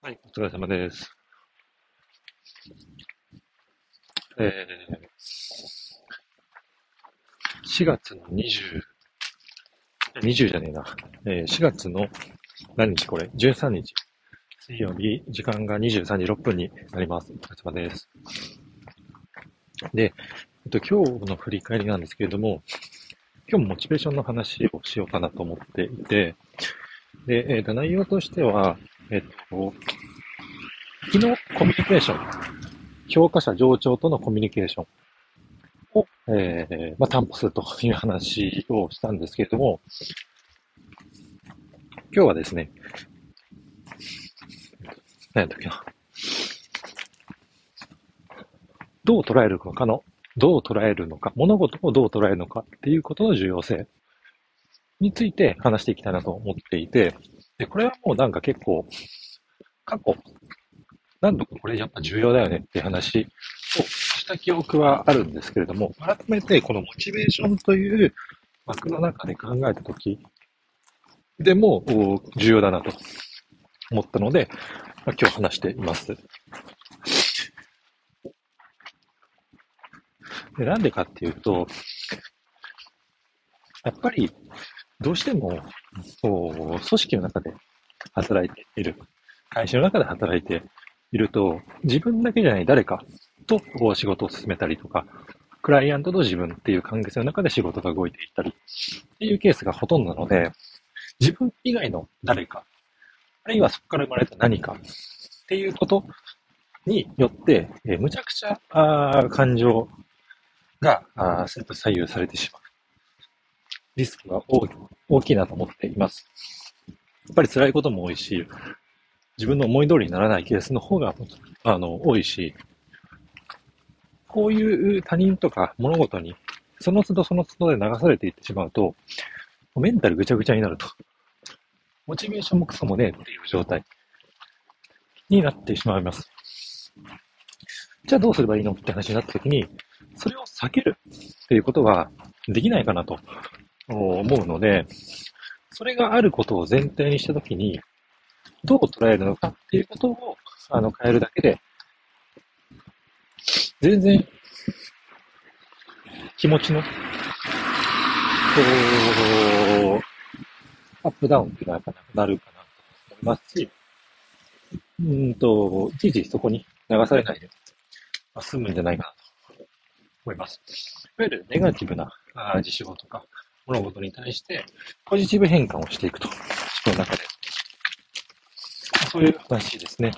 はい、お疲れ様です。えー、4月の20、20じゃねえな。えー、4月の何日これ ?13 日。水曜日、時間が23時6分になります。お疲れ様です。で、えっと、今日の振り返りなんですけれども、今日もモチベーションの話をしようかなと思っていて、で、えっ、と、内容としては、えっ、と、昨日コミュニケーション、評価者上長とのコミュニケーションを、えー、まあ、担保するという話をしたんですけれども、今日はですね、何やったっけな。どう捉えるのかのどう捉えるのか、物事をどう捉えるのかっていうことの重要性について話していきたいなと思っていて、で、これはもうなんか結構、過去、何度かこれやっぱ重要だよねっていう話をした記憶はあるんですけれども、改めてこのモチベーションという枠の中で考えたときでも重要だなと思ったので、今日話しています。でなんでかっていうと、やっぱり、どうしても、こう、組織の中で働いている、会社の中で働いていると、自分だけじゃない誰かとこう仕事を進めたりとか、クライアントと自分っていう関係性の中で仕事が動いていったりっていうケースがほとんどなので、自分以外の誰か、あるいはそこから生まれた何かっていうことによって、えー、むちゃくちゃあ感情が、あ左右されてしまう。リスクが大きいなと思っています。やっぱり辛いことも多いし、自分の思い通りにならないケースの方が、あの、多いし、こういう他人とか物事に、その都度その都度で流されていってしまうと、メンタルぐちゃぐちゃになると。モチベーションもクソもねえっていう状態になってしまいます。じゃあどうすればいいの？って話になった時に、それを避けるっていうことができないかなと思うので、それがあることを前提にしたときに、どう捉えるのかっていうことをあの変えるだけで、全然気持ちの、こう、アップダウンっていうのはやっぱなくなるかなと思いますし、うんと、いちいちそこに流されないで、まあ、済むんじゃないかなと思います。いわゆるネガティブな事象とか物事に対してポジティブ変換をしていくと、思考の中で。そういう話ですね。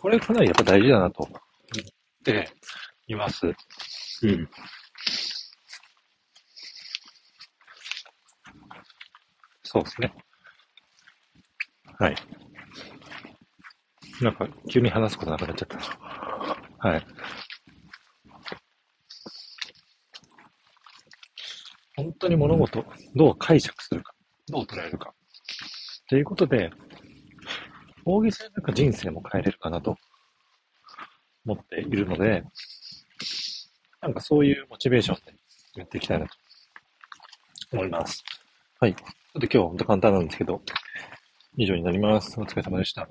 これかなりやっぱ大事だなと思っています。うん。そうですね。はい。なんか、急に話すことなくなっちゃった。はい。本当に物事をどう解釈するか、どう捉えるか。ということで、大げさになんか人生も変えれるかなと思っているので、なんかそういうモチベーションでやっていきたいなと思います。はい。ちょっと今日は本当簡単なんですけど、以上になります。お疲れ様でした。